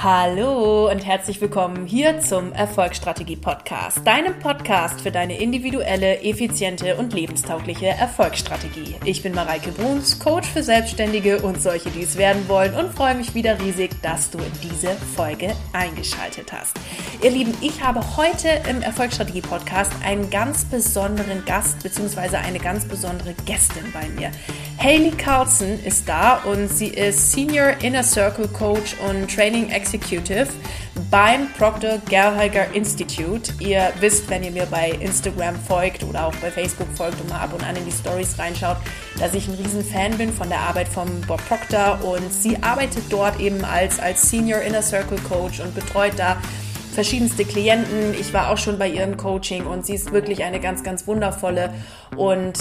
Hallo und herzlich willkommen hier zum Erfolgsstrategie Podcast, deinem Podcast für deine individuelle, effiziente und lebenstaugliche Erfolgsstrategie. Ich bin Mareike Bruns, Coach für Selbstständige und solche, die es werden wollen und freue mich wieder riesig, dass du in diese Folge eingeschaltet hast. Ihr Lieben, ich habe heute im Erfolgsstrategie Podcast einen ganz besonderen Gast bzw. eine ganz besondere Gästin bei mir. Haley Carlson ist da und sie ist Senior Inner Circle Coach und Training Executive beim Proctor Gallagher Institute. Ihr wisst, wenn ihr mir bei Instagram folgt oder auch bei Facebook folgt und mal ab und an in die Stories reinschaut, dass ich ein riesen Fan bin von der Arbeit von Bob Proctor und sie arbeitet dort eben als, als Senior Inner Circle Coach und betreut da verschiedenste Klienten. Ich war auch schon bei ihrem Coaching und sie ist wirklich eine ganz, ganz wundervolle und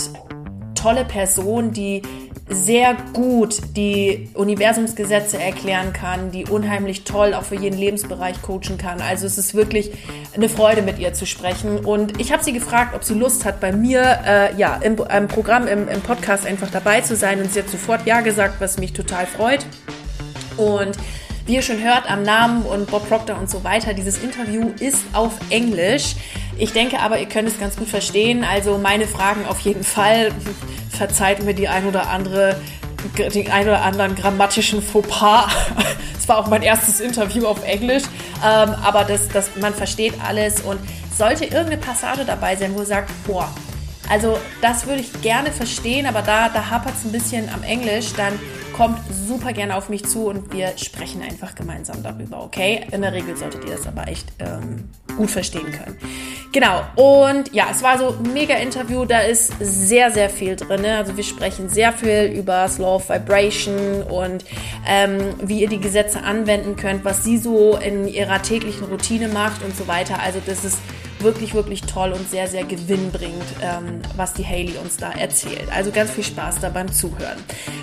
tolle Person, die sehr gut die Universumsgesetze erklären kann, die unheimlich toll auch für jeden Lebensbereich coachen kann. Also es ist wirklich eine Freude, mit ihr zu sprechen. Und ich habe sie gefragt, ob sie Lust hat, bei mir äh, ja im, im Programm, im, im Podcast einfach dabei zu sein. Und sie hat sofort ja gesagt, was mich total freut. Und wie ihr schon hört am Namen und Bob Proctor und so weiter, dieses Interview ist auf Englisch. Ich denke aber, ihr könnt es ganz gut verstehen. Also meine Fragen auf jeden Fall. Verzeiht mir die ein oder andere, den ein oder anderen grammatischen Fauxpas. Es war auch mein erstes Interview auf Englisch. Ähm, aber das, das, man versteht alles und sollte irgendeine Passage dabei sein, wo ihr sagt, boah, also das würde ich gerne verstehen, aber da, da hapert es ein bisschen am Englisch, dann kommt super gerne auf mich zu und wir sprechen einfach gemeinsam darüber, okay? In der Regel solltet ihr das aber echt ähm, gut verstehen können. Genau, und ja, es war so ein mega Interview, da ist sehr, sehr viel drin. Ne? Also wir sprechen sehr viel über Law of Vibration und ähm, wie ihr die Gesetze anwenden könnt, was sie so in ihrer täglichen Routine macht und so weiter. Also das ist wirklich, wirklich toll und sehr, sehr gewinnbringend, ähm, was die Haley uns da erzählt. Also ganz viel Spaß da beim Zuhören.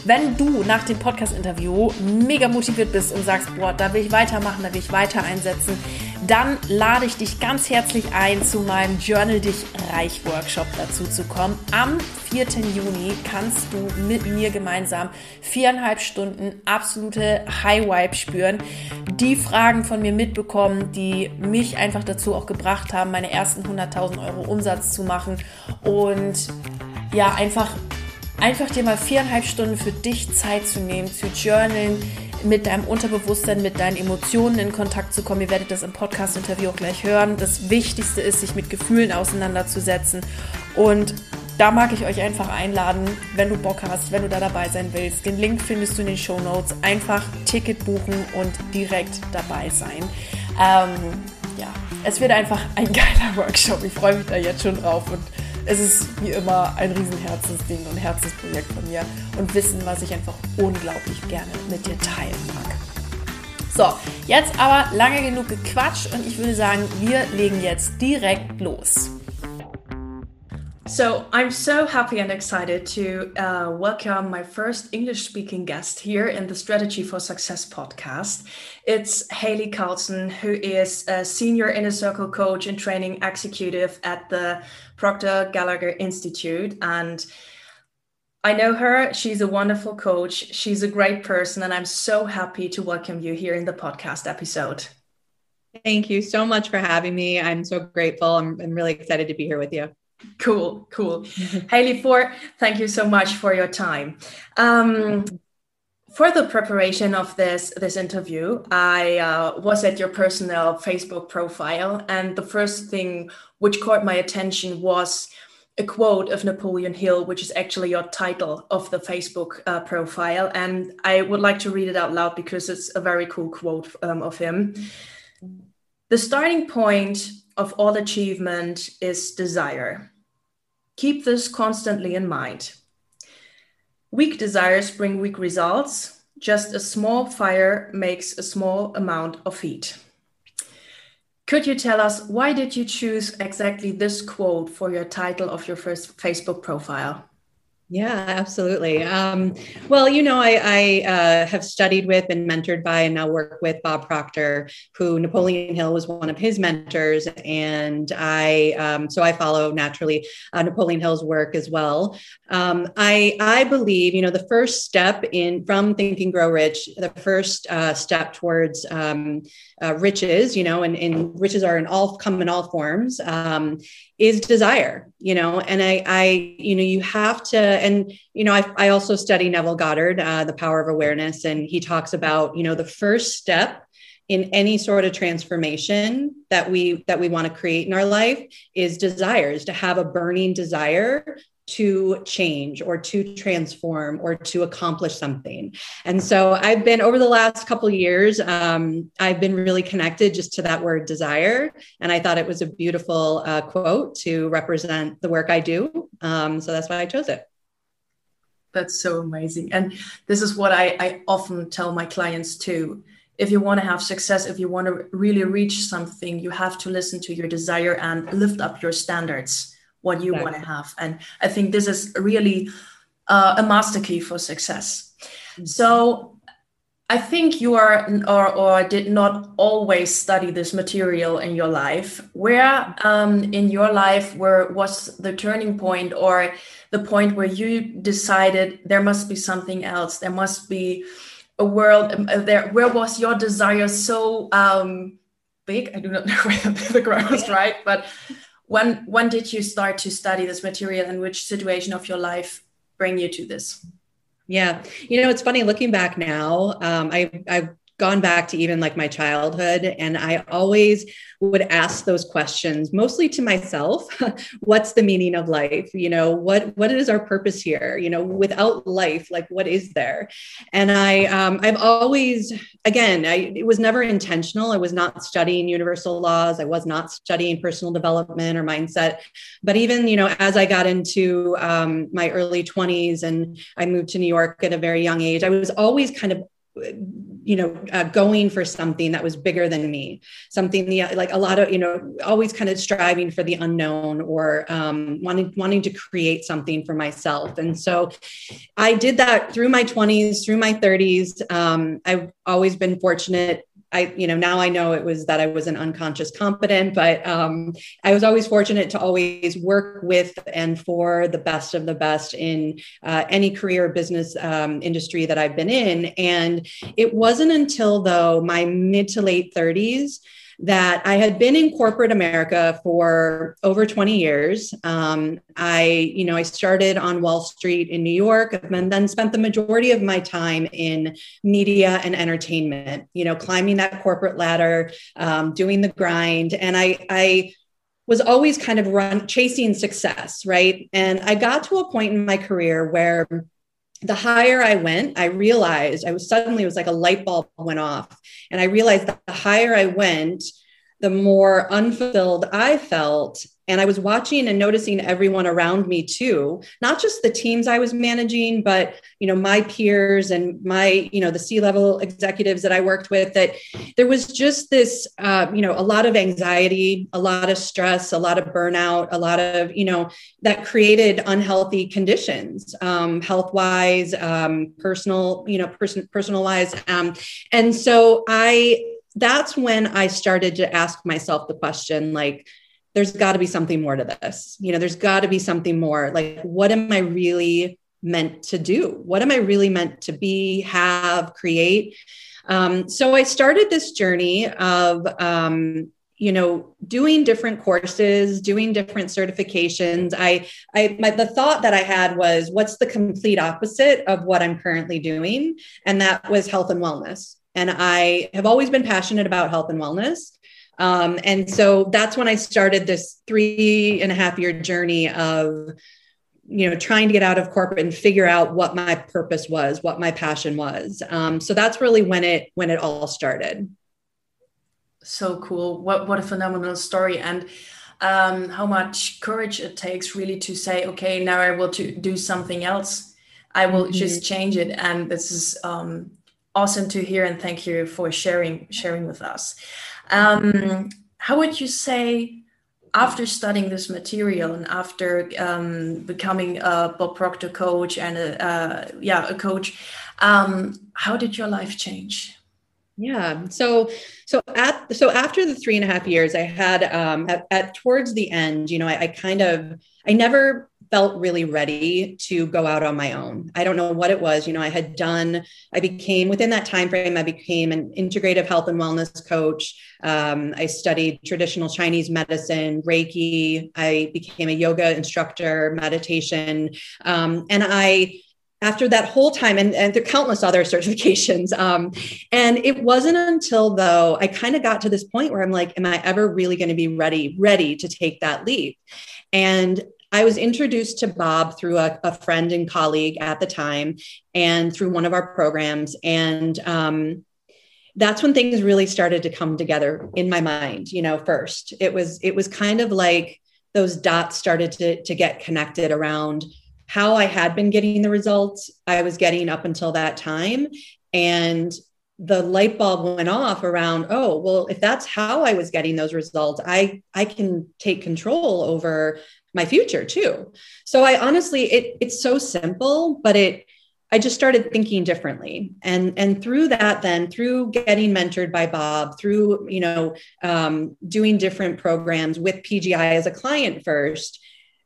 Wenn du nach dem Podcast-Interview mega motiviert bist und sagst, boah, da will ich weitermachen, da will ich weiter einsetzen, dann lade ich dich ganz herzlich ein, zu meinem Journal Dich Reich Workshop dazu zu kommen. Am 4. Juni kannst du mit mir gemeinsam viereinhalb Stunden absolute High Vibe spüren, die Fragen von mir mitbekommen, die mich einfach dazu auch gebracht haben, meine ersten 100.000 Euro Umsatz zu machen und ja, einfach einfach dir mal viereinhalb Stunden für dich Zeit zu nehmen, zu journalen, mit deinem Unterbewusstsein, mit deinen Emotionen in Kontakt zu kommen. Ihr werdet das im Podcast-Interview auch gleich hören. Das Wichtigste ist, sich mit Gefühlen auseinanderzusetzen. Und da mag ich euch einfach einladen, wenn du Bock hast, wenn du da dabei sein willst. Den Link findest du in den Show Notes. Einfach Ticket buchen und direkt dabei sein. Ähm, ja, es wird einfach ein geiler Workshop. Ich freue mich da jetzt schon drauf und es ist wie immer ein Riesenherzensding und Herzensprojekt von mir und Wissen, was ich einfach unglaublich gerne mit dir teilen mag. So, jetzt aber lange genug gequatscht und ich würde sagen, wir legen jetzt direkt los. So I'm so happy and excited to uh, welcome my first English speaking guest here in the Strategy for Success podcast. It's Haley Carlson, who is a senior inner circle coach and training executive at the Proctor Gallagher Institute. And I know her. She's a wonderful coach. She's a great person. And I'm so happy to welcome you here in the podcast episode. Thank you so much for having me. I'm so grateful. I'm, I'm really excited to be here with you. Cool, cool. Haley Ford, thank you so much for your time. Um, for the preparation of this this interview, I uh, was at your personal Facebook profile, and the first thing which caught my attention was a quote of Napoleon Hill, which is actually your title of the Facebook uh, profile, and I would like to read it out loud because it's a very cool quote um, of him. The starting point of all achievement is desire. Keep this constantly in mind. Weak desires bring weak results. Just a small fire makes a small amount of heat. Could you tell us why did you choose exactly this quote for your title of your first Facebook profile? Yeah, absolutely. Um, well, you know, I, I uh, have studied with and mentored by and now work with Bob Proctor, who Napoleon Hill was one of his mentors. And I, um, so I follow naturally uh, Napoleon Hill's work as well. Um, I, I believe, you know, the first step in from Think and Grow Rich, the first uh, step towards um, uh, riches, you know, and, and, riches are in all come in all forms, um, is desire, you know, and I, I, you know, you have to, and you know, I, I also study Neville Goddard, uh, the power of awareness, and he talks about, you know, the first step in any sort of transformation that we that we want to create in our life is desires to have a burning desire to change or to transform or to accomplish something. And so i've been over the last couple years um, i've been really connected just to that word desire. And i thought it was a beautiful uh, quote to represent the work i do. Um, so that's why i chose it. That's so amazing. And this is what I, I often tell my clients too. If you want to have success if you want to really reach something you have to listen to your desire and lift up your standards what you exactly. want to have. And I think this is really uh, a master key for success. Mm-hmm. So I think you are or, or did not always study this material in your life. Where um, in your life where was the turning point or the point where you decided there must be something else? There must be a world um, uh, there. Where was your desire so um, big? I do not know whether the grammar is right, but when when did you start to study this material and which situation of your life bring you to this? Yeah. You know it's funny looking back now um, i i gone back to even like my childhood and i always would ask those questions mostly to myself what's the meaning of life? You know what what is our purpose here? You know without life like what is there? And i um, i've always again I, it was never intentional. I was not studying universal laws. I was not studying personal development or mindset. But even you know as i got into um, my early 20s and i moved to new york at a very young age i was always kind of you know uh, going for something that was bigger than me something the, like a lot of you know always kind of striving for the unknown or um, wanting wanting to create something for myself. And so i did that through my 20s through my 30s um, i've always been fortunate I, you know, now I know it was that I was an unconscious competent, but um, I was always fortunate to always work with and for the best of the best in uh, any career business um, industry that I've been in. And it wasn't until though my mid to late 30s that I had been in corporate America for over 20 years. Um, I, you know, I started on Wall Street in New York and then spent the majority of my time in media and entertainment, you know, climbing that corporate ladder, um, doing the grind. And I, I, was always kind of run chasing success, right? And I got to a point in my career where the higher I went, I realized I was suddenly it was like a light bulb went off. And I realized that the higher I went, the more unfulfilled I felt and i was watching and noticing everyone around me too not just the teams i was managing but you know my peers and my you know the c level executives that i worked with that there was just this uh, you know a lot of anxiety a lot of stress a lot of burnout a lot of you know that created unhealthy conditions um, health wise um, personal you know person personal wise um, and so i that's when i started to ask myself the question like there's got to be something more to this. You know, there's got to be something more. Like, what am I really meant to do? What am I really meant to be, have, create? Um, so I started this journey of, um, you know, doing different courses, doing different certifications. I, I, my, the thought that I had was, what's the complete opposite of what I'm currently doing? And that was health and wellness. And I have always been passionate about health and wellness. Um, and so that's when I started this three and a half year journey of, you know, trying to get out of corporate and figure out what my purpose was, what my passion was. Um, so that's really when it when it all started. So cool! What what a phenomenal story, and um, how much courage it takes really to say, okay, now I will to do something else. I will mm-hmm. just change it, and this is um, awesome to hear. And thank you for sharing sharing with us. Um, how would you say after studying this material and after um, becoming a Bob Proctor coach and a, uh, yeah, a coach, um, how did your life change? Yeah. So, so at, so after the three and a half years I had, um, at, at towards the end, you know, I, I kind of, I never felt really ready to go out on my own. I don't know what it was. You know, I had done, I became within that time frame, I became an integrative health and wellness coach. Um, I studied traditional Chinese medicine, Reiki. I became a yoga instructor, meditation. Um, and I, after that whole time and, and are countless other certifications um, and it wasn't until though i kind of got to this point where i'm like am i ever really going to be ready ready to take that leap and I was introduced to Bob through a, a, friend and colleague at the time and through one of our programs. And um, that's when things really started to come together in my mind, you know, first. It was, it was kind of like those dots started to, to get connected around how I had been getting the results I was getting up until that time. And the light bulb went off around, oh, well, if that's how I was getting those results, I I can take control over my future too. So I honestly, it it's so simple, but it I just started thinking differently, and and through that, then through getting mentored by Bob, through you know um, doing different programs with PGI as a client first,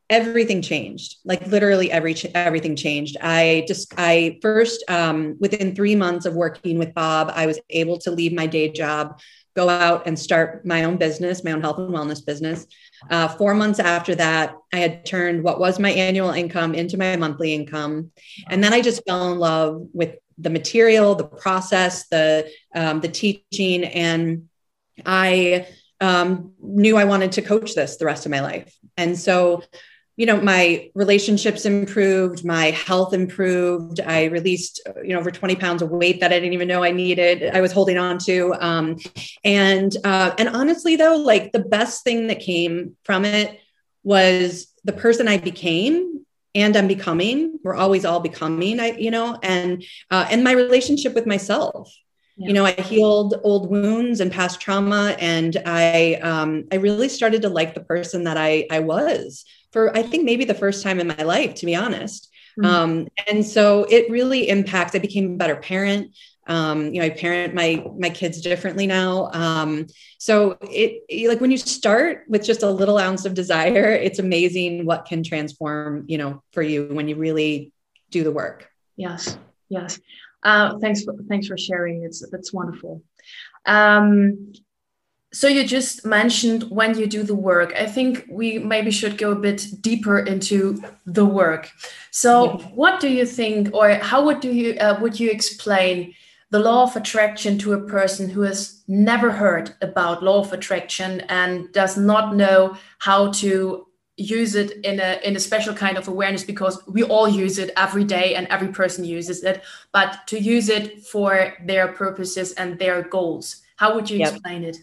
everything changed. Like literally every everything changed. I just i first um, within three months of working with bob i was able to leave my day job go out and start my own business my own health and wellness business uh, four months after that i had turned what was my annual income into my monthly income. And then i just fell in love with the material the process the um, the teaching. And i um, knew i wanted to coach this the rest of my life. And so you know my relationships improved my health improved. I released you know over 20 pounds of weight that i didn't even know i needed i was holding on to. Um, and uh, and honestly though like the best thing that came from it was the person i became and i'm becoming. We're always all becoming i you know and uh, and my relationship with myself. Yeah. you know i healed old wounds and past trauma and i um, i really started to like the person that i i was for I think maybe the first time in my life, to be honest. Mm-hmm. Um, and so it really impacts. I became a better parent. Um, you know, I parent my my kids differently now. Um, so it like when you start with just a little ounce of desire, it's amazing what can transform. You know, for you when you really do the work. Yes, yes. Uh, thanks for thanks for sharing. It's that's wonderful. Um, so you just mentioned when you do the work. I think we maybe should go a bit deeper into the work. So, yeah. what do you think, or how would do you uh, would you explain the law of attraction to a person who has never heard about law of attraction and does not know how to use it in a in a special kind of awareness because we all use it every day and every person uses it but to use it for their purposes and their goals how would you yep. explain it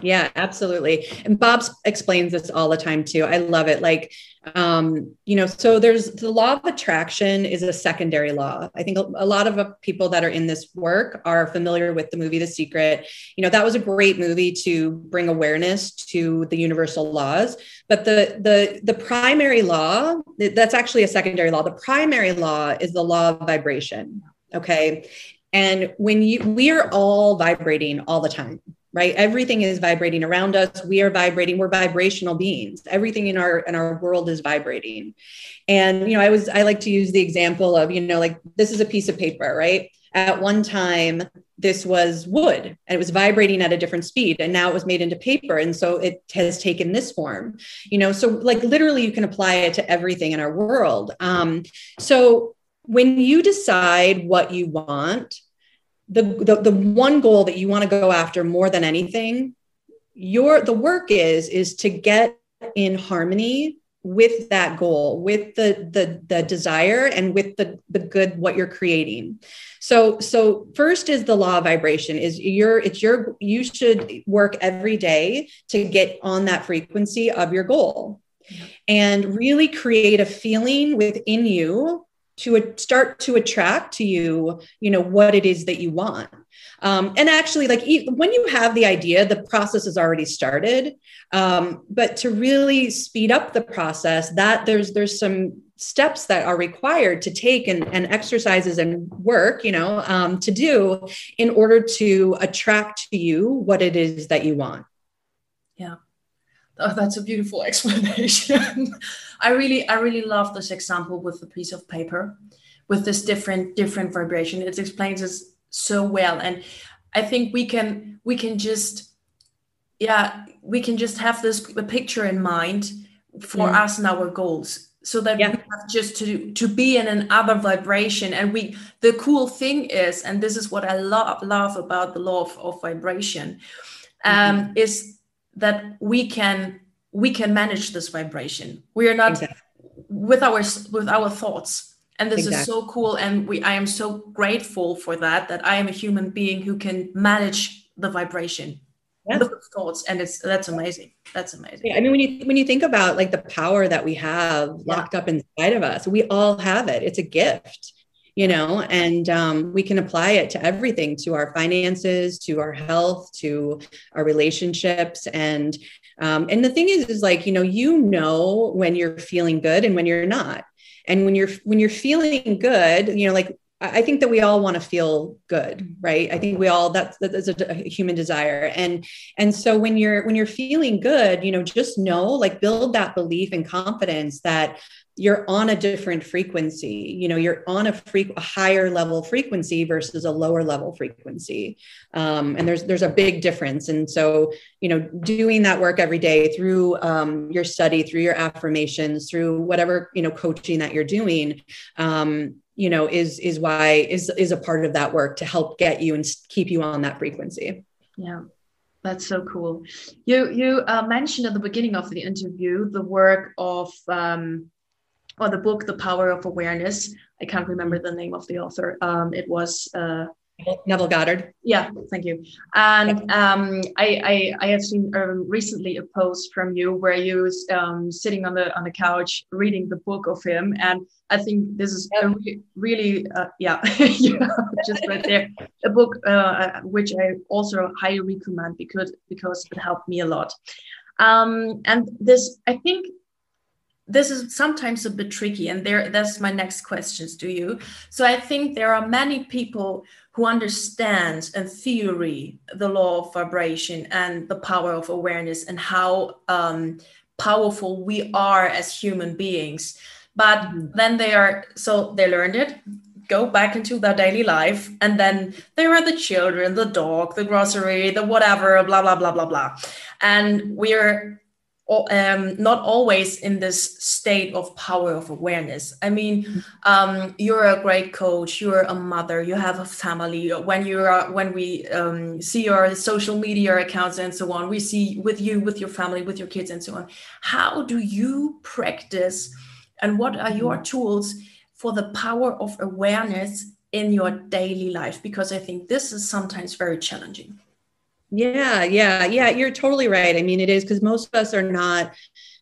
yeah, absolutely. And Bob explains this all the time too. I love it. Like, um, you know, so there's the law of attraction is a secondary law. I think a lot of people that are in this work are familiar with the movie The Secret. You know, that was a great movie to bring awareness to the universal laws. But the the the primary law that's actually a secondary law. The primary law is the law of vibration. Okay. And when you we are all vibrating all the time right? Everything is vibrating around us. We are vibrating. We're vibrational beings. Everything in our in our world is vibrating. And you know i was i like to use the example of you know like this is a piece of paper right? At one time this was wood and it was vibrating at a different speed and now it was made into paper. And so it has taken this form you know? So like literally you can apply it to everything in our world. Um, so when you decide what you want the, the, the one goal that you want to go after more than anything your the work is is to get in harmony with that goal with the the the desire and with the the good what you're creating. So so first is the law of vibration is your it's your you should work every day to get on that frequency of your goal. And really create a feeling within you to start to attract to you you know what it is that you want. Um, and actually like when you have the idea the process has already started. Um, but to really speed up the process that there's there's some steps that are required to take and, and exercises and work you know um, to do in order to attract to you what it is that you want. Yeah oh, that's a beautiful explanation i really i really love this example with the piece of paper with this different different vibration it explains this so well and i think we can we can just yeah we can just have this a picture in mind for mm. us and our goals so that yeah. we have just to to be in another vibration and we the cool thing is and this is what i love love about the law of, of vibration um, mm-hmm. is that we can we can manage this vibration we are not exactly. with our with our thoughts and this exactly. is so cool and we i am so grateful for that that i am a human being who can manage the vibration yeah. the thoughts and it's that's amazing that's amazing yeah, i mean when you when you think about like the power that we have yeah. locked up inside of us we all have it it's a gift you know and um, we can apply it to everything to our finances to our health to our relationships. And um, and the thing is is like you know you know when you're feeling good and when you're not. And when you're when you're feeling good you know like I think that we all want to feel good, right? I think we all that's that's a, a, human desire, and and so when you're when you're feeling good, you know, just know, like, build that belief and confidence that you're on a different frequency. You know, you're on a, fre- a higher level frequency versus a lower level frequency, um, and there's there's a big difference. And so, you know, doing that work every day through um, your study, through your affirmations, through whatever you know coaching that you're doing. Um, you know is is why is is a part of that work to help get you and keep you on that frequency. Yeah that's so cool. You you uh, mentioned at the beginning of the interview the work of um, or the book the power of awareness. I can't remember the name of the author. Um, it was uh, Neville Goddard. Yeah, thank you. And um, I, I, I have seen um, recently a post from you where you was um, sitting on the on the couch reading the book of him, and I think this is a re- really uh, yeah, yeah, just right there, a book uh, which I also highly recommend because because it helped me a lot. Um, and this, I think, this is sometimes a bit tricky and there that's my next questions to you. So i think there are many people who understands in theory the law of vibration and the power of awareness and how um, powerful we are as human beings. But mm-hmm. then they are so they learned it go back into their daily life and then there are the children the dog the grocery the whatever blah blah blah blah blah. And we're um, not always in this state of power of awareness. I mean, um, you're a great coach. You're a mother. You have a family. When you're when we um, see your social media accounts and so on, we see with you, with your family, with your kids, and so on. How do you practice, and what are your tools for the power of awareness in your daily life? Because I think this is sometimes very challenging. Yeah, yeah, yeah. You're totally right. I mean, it is because most of us are not,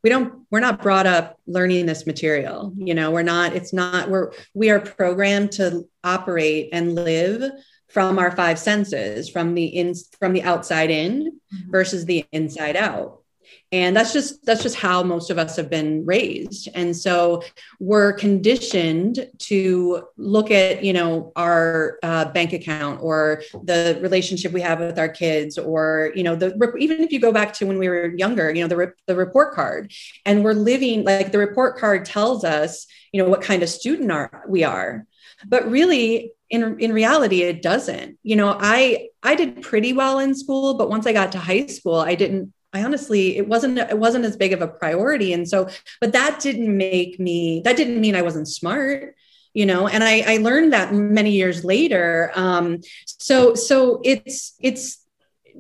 we don't, we're not brought up learning this material. You know, we're not, it's not, we're, we are programmed to operate and live from our five senses, from the in, from the outside in mm-hmm. versus the inside out and that's just that's just how most of us have been raised. And so we're conditioned to look at you know our uh, bank account or the relationship we have with our kids or you know the even if you go back to when we were younger you know the, the report card. And we're living like the report card tells us you know what kind of student are we are. But really in, in reality it doesn't. You know i i did pretty well in school but once i got to high school i didn't I honestly, it wasn't, it wasn't as big of a priority. And so, but that didn't make me, that didn't mean I wasn't smart, you know, and I, I learned that many years later. Um, so, so it's, it's,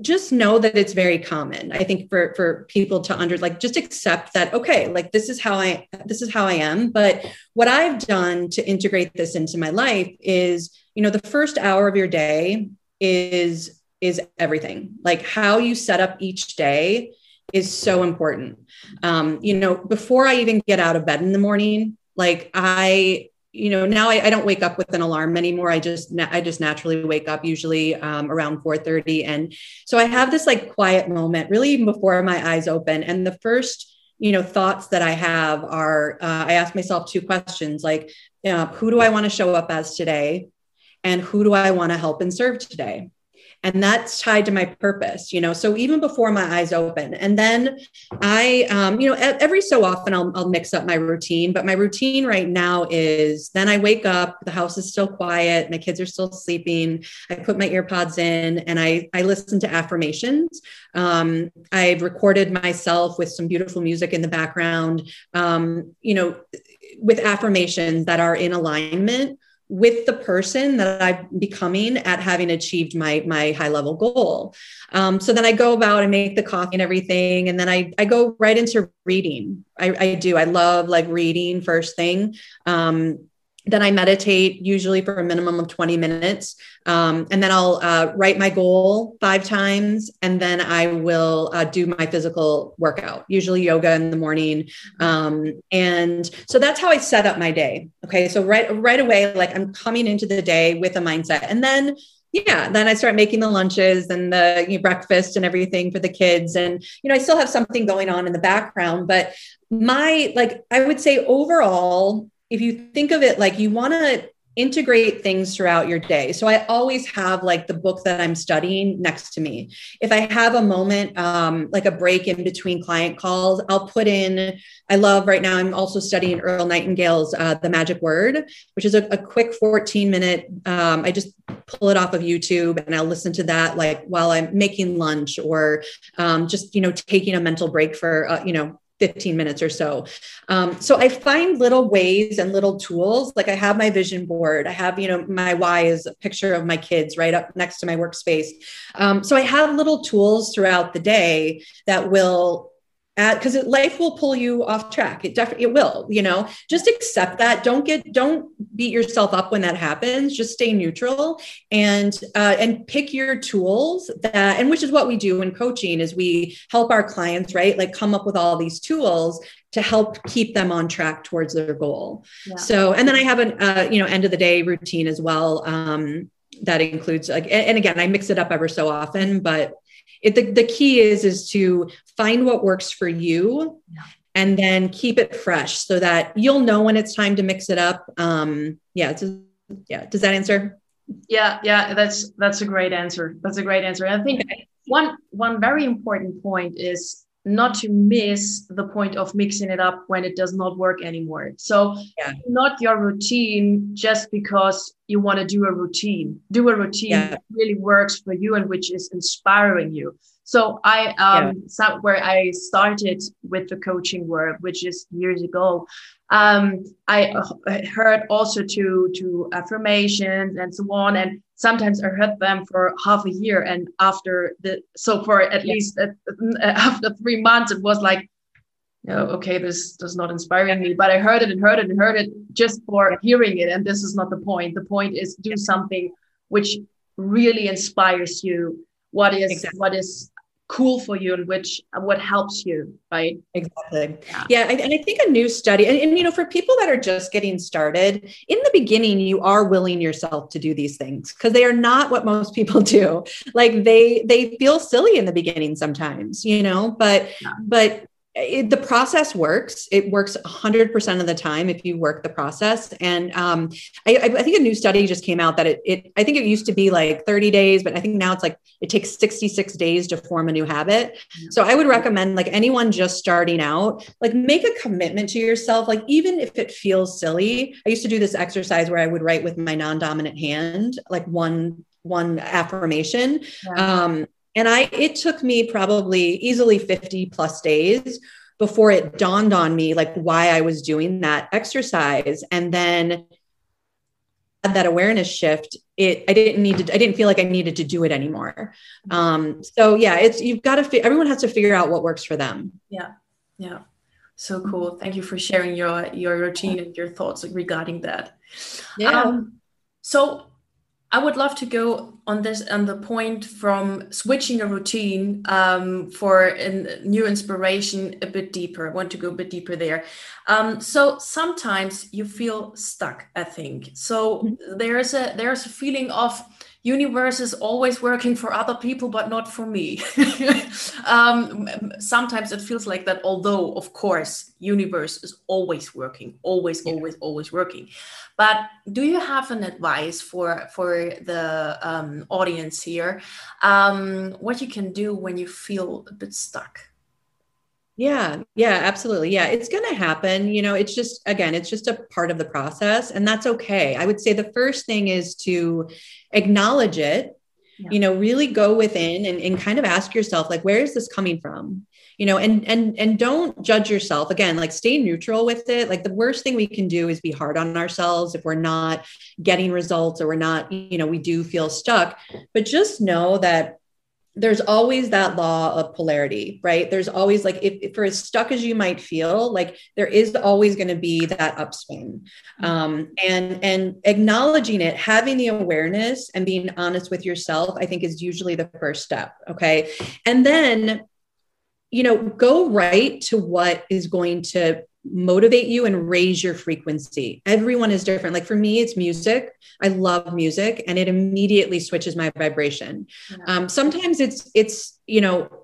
just know that it's very common i think for for people to under like just accept that okay like this is how i this is how i am but what i've done to integrate this into my life is you know the first hour of your day is is everything. Like how you set up each day is so important. Um, you know, before I even get out of bed in the morning, like I you know now I, I, don't wake up with an alarm anymore. I just i just naturally wake up usually um, around 4.30 and so i have this like quiet moment really even before my eyes open. And the first you know thoughts that i have are uh, i ask myself two questions like uh, who do i want to show up as today? And who do i want to help and serve today and that's tied to my purpose you know? So even before my eyes open and then i um, you know every so often I'll, I'll mix up my routine but my routine right now is then i wake up the house is still quiet my kids are still sleeping i put my earpods in and i i listen to affirmations. Um, i've recorded myself with some beautiful music in the background um, you know with affirmations that are in alignment with the person that I'm becoming at having achieved my my high level goal. Um, so then I go about and make the coffee and everything, and then I I go right into reading. I, I do. I love like reading first thing. Um, then I meditate usually for a minimum of 20 minutes. Um, and then I'll uh, write my goal five times. And then I will uh, do my physical workout, usually yoga in the morning. Um, and so that's how I set up my day. Okay. So right, right away, like I'm coming into the day with a mindset. And then yeah then i start making the lunches and the you know, breakfast and everything for the kids and you know i still have something going on in the background but my like i would say overall if you think of it like you want to integrate things throughout your day. So I always have like the book that I'm studying next to me. If I have a moment, um, like a break in between client calls, I'll put in. I love right now. I'm also studying Earl Nightingale's uh, "The Magic Word," which is a, a quick 14 minute. Um, I just pull it off of YouTube and I'll listen to that like while I'm making lunch or um, just you know taking a mental break for uh, you know 15 minutes or so. Um, so I find little ways and little tools. Like I have my vision board. I have, you know, my why is a picture of my kids right up next to my workspace. Um, so I have little tools throughout the day that will because life will pull you off track. It definitely it will you know? Just accept that. Don't get don't beat yourself up when that happens. Just stay neutral and uh, and pick your tools that and which is what we do in coaching is we help our clients right? Like come up with all these tools to help keep them on track towards their goal. Yeah. so and then i have an uh, you know end of the day routine as well um, that includes like and again i mix it up ever so often but it, the, the key is is to find what works for you yeah. and then keep it fresh so that you'll know when it's time to mix it up. Um yeah yeah does that answer? Yeah yeah that's that's a great answer. That's a great answer. And i think one one very important point is not to miss the point of mixing it up when it does not work anymore. So, yeah. not your routine just because you want to do a routine. Do a routine yeah. that really works for you and which is inspiring you. So, I um, yeah. where I started with the coaching work, which is years ago. Um, I uh, heard also to to affirmations and so on, and sometimes I heard them for half a year, and after the so for at yeah. least after three months, it was like, no, okay, this does not inspire me. But I heard it and heard it and heard it just for hearing it, and this is not the point. The point is do something which really inspires you. What is exactly. what is cool for you and which what helps you right? Exactly. Yeah, yeah and, and i think a new study and, and, you know for people that are just getting started in the beginning you are willing yourself to do these things because they are not what most people do. Like they they feel silly in the beginning sometimes you know but yeah. but it, the process works. It works 100% of the time if you work the process. And um, I, I, think a new study just came out that it, it, I think it used to be like 30 days, but I think now it's like it takes 66 days to form a new habit. So I would recommend like anyone just starting out, like make a commitment to yourself. Like even if it feels silly, I used to do this exercise where I would write with my non-dominant hand, like one one affirmation. Um, and I, it took me probably easily 50 plus days before it dawned on me like why I was doing that exercise. And then that awareness shift, it, I didn't need to, I didn't feel like I needed to do it anymore. Um, so yeah, it's, you've got to, fi- everyone has to figure out what works for them. Yeah. Yeah. So cool. Thank you for sharing your, your routine and your thoughts regarding that. Yeah. Um, so I would love to go on this on the point from switching a routine um, for a new inspiration a bit deeper. I want to go a bit deeper there. Um, so sometimes you feel stuck. I think so. Mm-hmm. There's a there's a feeling of universe is always working for other people but not for me. Um, sometimes it feels like that although of course universe is always working always yeah. always always working. But do you have an advice for for the um, audience here? Um, what you can do when you feel a bit stuck yeah, yeah, absolutely. Yeah, it's going to happen. You know, it's just, again, it's just a part of the process, and that's okay. I would say the first thing is to acknowledge it, yeah. you know, really go within and, and kind of ask yourself, like, where is this coming from? You know, and and and don't judge yourself again, like stay neutral with it. Like the worst thing we can do is be hard on ourselves if we're not getting results or we're not, you know, we do feel stuck. But just know that there's always that law of polarity, right? There's always like, if, if for as stuck as you might feel, like there is always going to be that upswing. Mm-hmm. Um, and and acknowledging it, having the awareness and being honest with yourself, I think is usually the first step. Okay. And then, you know, go right to what is going to motivate you and raise your frequency. Everyone is different. Like for me, it's music. I love music and it immediately switches my vibration. Yeah. Um, sometimes it's, it's, you know,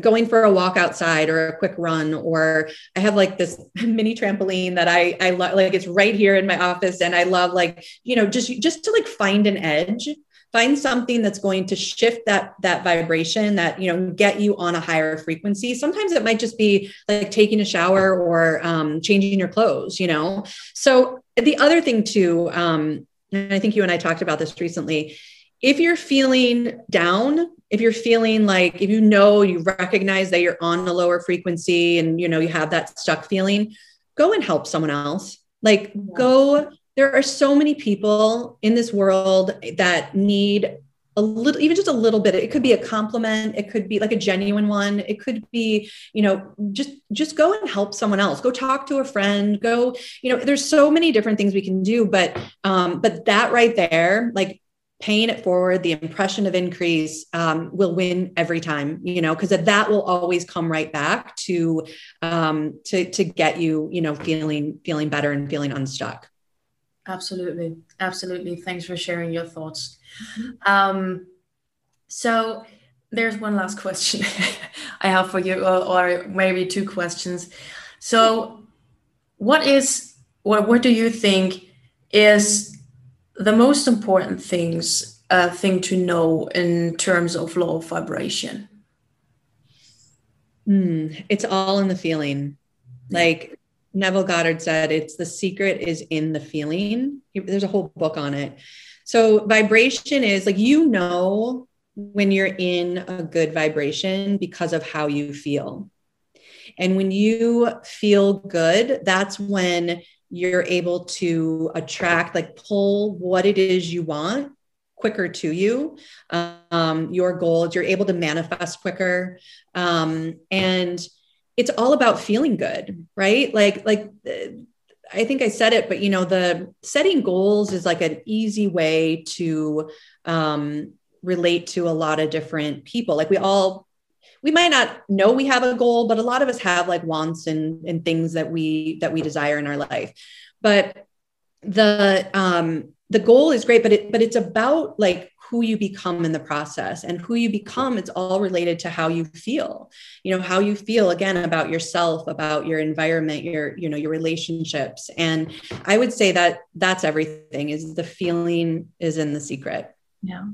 going for a walk outside or a quick run or i have like this mini trampoline that i i love like it's right here in my office and i love like you know just just to like find an edge find something that's going to shift that that vibration that you know get you on a higher frequency. Sometimes it might just be like taking a shower or um, changing your clothes you know? So the other thing too um, and i think you and i talked about this recently if you're feeling down if you're feeling like if you know you recognize that you're on a lower frequency and you know you have that stuck feeling go and help someone else. Like yeah. go there are so many people in this world that need a little even just a little bit. It could be a compliment. It could be like a genuine one. It could be you know just just go and help someone else. Go talk to a friend. Go you know there's so many different things we can do but um but that right there like paying it forward the impression of increase um, will win every time you know because that will always come right back to um to to get you you know feeling feeling better and feeling unstuck Absolutely. Absolutely. Thanks for sharing your thoughts. Mm-hmm. Um, so there's one last question I have for you, or, or, maybe two questions. So, what is, or what do you think is the most important things, uh, thing to know in terms of law of vibration? Mm, it's all in the feeling. Like Neville Goddard said it's the secret is in the feeling. There's a whole book on it. So vibration is like you know when you're in a good vibration because of how you feel. And when you feel good, that's when you're able to attract, like pull what it is you want quicker to you. Um, your goals, you're able to manifest quicker. Um, and it's all about feeling good, right? Like, like, I think I said it, but you know, the setting goals is like an easy way to um, relate to a lot of different people. Like we all, we might not know we have a goal, but a lot of us have like wants and and things that we that we desire in our life. But the um, the goal is great, but it but it's about like who you become in the process and who you become it's all related to how you feel. You know how you feel again about yourself about your environment your you know your relationships. And i would say that that's everything is the feeling is in the secret. Yeah.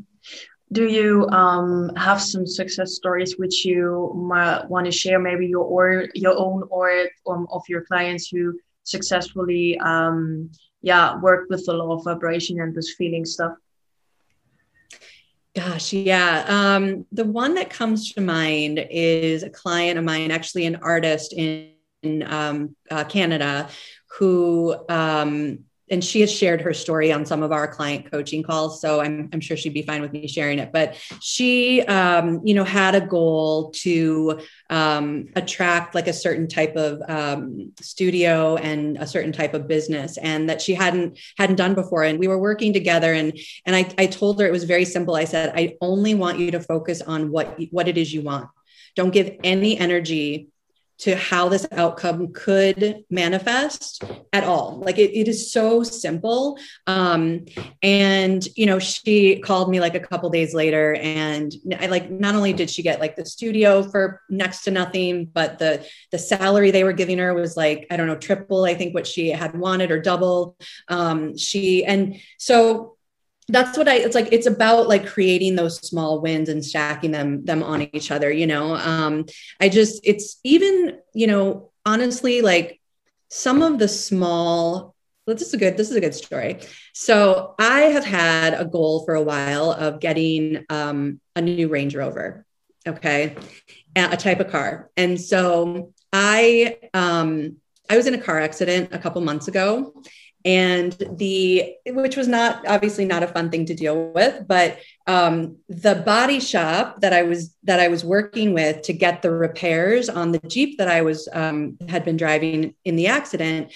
Do you um, have some success stories which you might want to share maybe your or your own or um, of your clients who successfully um, yeah worked with the law of vibration and this feeling stuff Gosh, yeah. Um, the one that comes to mind is a client of mine, actually an artist in, in um, uh, Canada, who um, and she has shared her story on some of our client coaching calls so i'm, I'm sure she'd be fine with me sharing it. But she um, you know had a goal to um, attract like a certain type of um, studio and a certain type of business and that she hadn't hadn't done before. And we were working together and and I, I told her it was very simple. I said i only want you to focus on what what it is you want. Don't give any energy to how this outcome could manifest at all. Like it, it is so simple. Um, and you know, she called me like a couple days later, and I like not only did she get like the studio for next to nothing, but the the salary they were giving her was like I don't know triple I think what she had wanted or double. Um, she and so that's what I it's like it's about like creating those small wins and stacking them them on each other, you know. Um I just it's even, you know, honestly like some of the small this is a good this is a good story. So I have had a goal for a while of getting um a new Range Rover, okay? A type of car. And so I um I was in a car accident a couple months ago and the which was not obviously not a fun thing to deal with but um, the body shop that i was that i was working with to get the repairs on the jeep that i was um, had been driving in the accident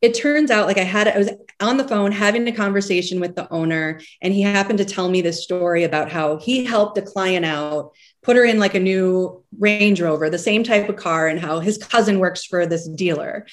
it turns out like I had I was on the phone having a conversation with the owner and he happened to tell me this story about how he helped a client out put her in like a new Range Rover, the same type of car, and how his cousin works for this dealer.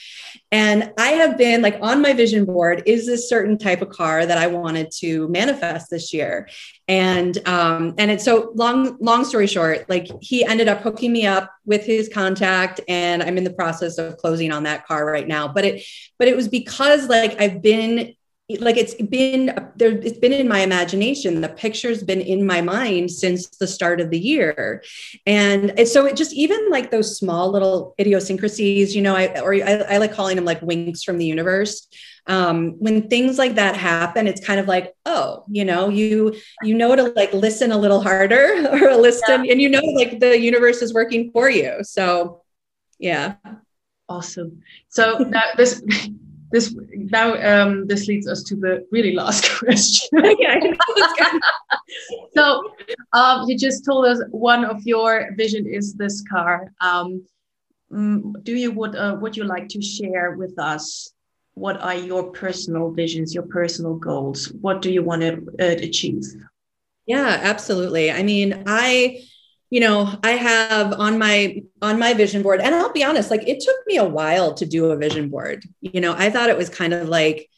And I have been like on my vision board, is this certain type of car that I wanted to manifest this year? And um, and it's so long, long story short, like he ended up hooking me up with his contact, and I'm in the process of closing on that car right now. But it, but it was because like I've been like it's been there it's been in my imagination. The picture's been in my mind since the start of the year. And, so it just even like those small little idiosyncrasies you know i or I, I like calling them like winks from the universe. Um, when things like that happen it's kind of like oh you know you you know to like listen a little harder or listen yeah. and you know like the universe is working for you. So yeah. Awesome. So now this this now um, this leads us to the really last question. so um, you just told us one of your vision is this car. Um, mm, do you would uh, would you like to share with us? What are your personal visions, your personal goals? What do you want to uh, achieve? Yeah, absolutely. I mean, I you know i have on my on my vision board and i'll be honest like it took me a while to do a vision board. You know i thought it was kind of like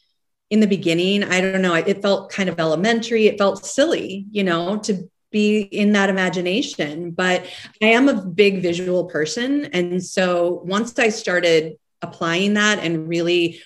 in the beginning i don't know it felt kind of elementary it felt silly you know to be in that imagination but i am a big visual person. And so once i started applying that and really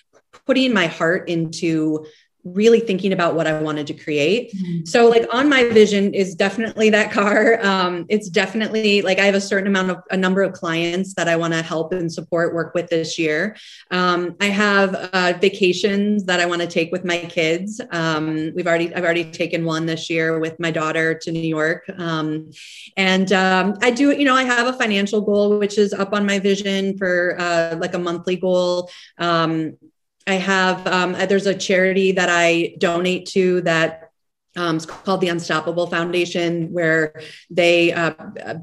putting my heart into really thinking about what I wanted to create. Mm-hmm. So, like, on my vision is definitely that car. Um, it's definitely like I have a certain amount of a number of clients that I want to help and support work with this year. Um, I have uh, vacations that I want to take with my kids. Um, we've already I've already taken one this year with my daughter to New York, um, and um, I do you know I have a financial goal which is up on my vision for uh, like a monthly goal. I have um, there's a charity that I donate to that um, it's called the Unstoppable Foundation, where they uh,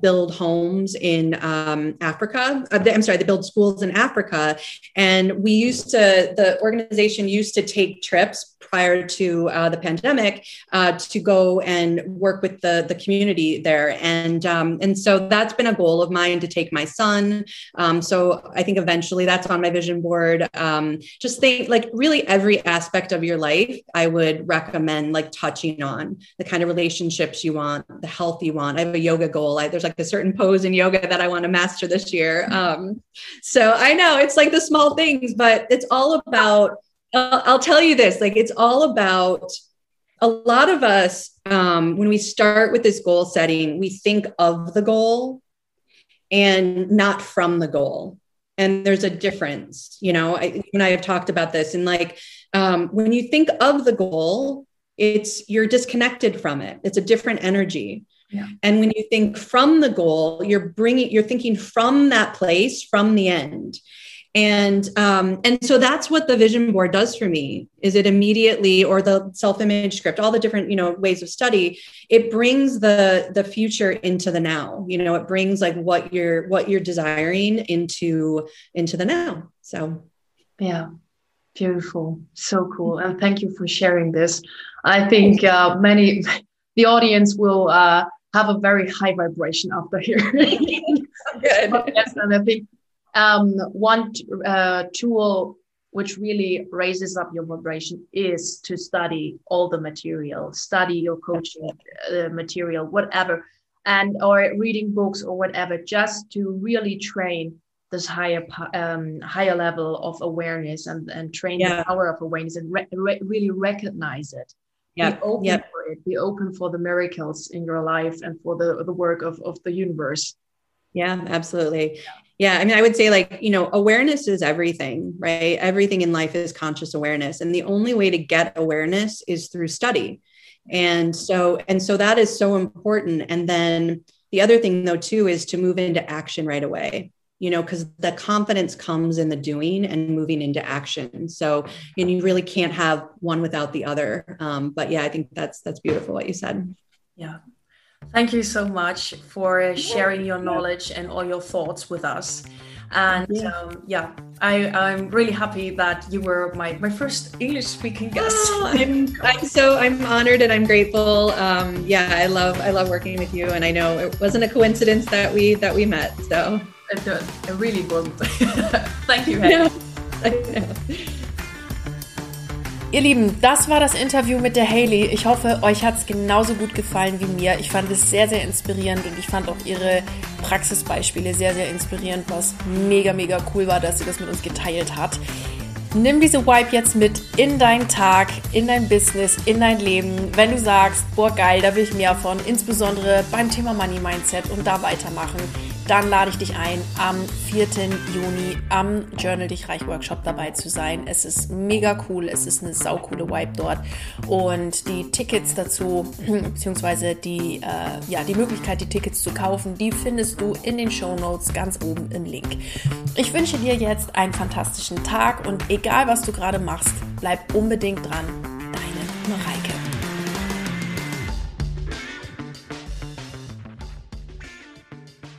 build homes in um, Africa. Uh, they, I'm sorry, they build schools in Africa. And we used to, the organization used to take trips prior to uh, the pandemic uh, to go and work with the, the community there. And, um, and so that's been a goal of mine to take my son. Um, so I think eventually that's on my vision board. Um, just think like really every aspect of your life, I would recommend like touching on the kind of relationships you want, the health you want. I have a yoga goal. I, there's like a certain pose in yoga that I want to master this year. Um, so I know it's like the small things, but it's all about I'll, I'll tell you this like it's all about a lot of us um, when we start with this goal setting we think of the goal and not from the goal and there's a difference you know I, you and i have talked about this and like um, when you think of the goal it's you're disconnected from it. It's a different energy. Yeah. and when you think from the goal you're bringing you're thinking from that place from the end. And um, and so that's what the vision board does for me is it immediately or the self-image script all the different you know ways of study it brings the the future into the now. You know it brings like what you're what you're desiring into into the now. So. Yeah. Beautiful. So cool. And thank you for sharing this i think uh, many the audience will uh, have a very high vibration after hearing Good. yes, and I think um, one uh, tool which really raises up your vibration is to study all the material, study your coaching uh, material, whatever, and or reading books or whatever, just to really train this higher um, higher level of awareness and, and train yeah. the power of awareness and re- re- really recognize it. Yeah. Be open yep. for it. Be open for the miracles in your life and for the, the work of, of the universe. Yeah, absolutely. Yeah. I mean, I would say, like, you know, awareness is everything, right? Everything in life is conscious awareness. And the only way to get awareness is through study. And so, and so that is so important. And then the other thing, though, too, is to move into action right away you know because the confidence comes in the doing and moving into action so and you really can't have one without the other um, but yeah i think that's that's beautiful what you said yeah Thank you so much for sharing your knowledge and all your thoughts with us. And yeah, um, yeah I, I'm really happy that you were my, my first English speaking guest. Oh, I'm, I'm so I'm honored and I'm grateful. Um, yeah, I love I love working with you, and I know it wasn't a coincidence that we that we met. So it, it really wasn't. Thank you. Yeah. Ihr Lieben, das war das Interview mit der Haley. Ich hoffe, euch hat es genauso gut gefallen wie mir. Ich fand es sehr, sehr inspirierend und ich fand auch ihre Praxisbeispiele sehr, sehr inspirierend, was mega, mega cool war, dass sie das mit uns geteilt hat. Nimm diese Vibe jetzt mit in deinen Tag, in dein Business, in dein Leben. Wenn du sagst, boah geil, da will ich mehr von, insbesondere beim Thema Money Mindset und da weitermachen dann lade ich dich ein, am 4. Juni am Journal Dich Reich Workshop dabei zu sein. Es ist mega cool, es ist eine saukoole Vibe dort und die Tickets dazu, beziehungsweise die, äh, ja, die Möglichkeit, die Tickets zu kaufen, die findest du in den Show Notes ganz oben im Link. Ich wünsche dir jetzt einen fantastischen Tag und egal was du gerade machst, bleib unbedingt dran. Deine Mareike.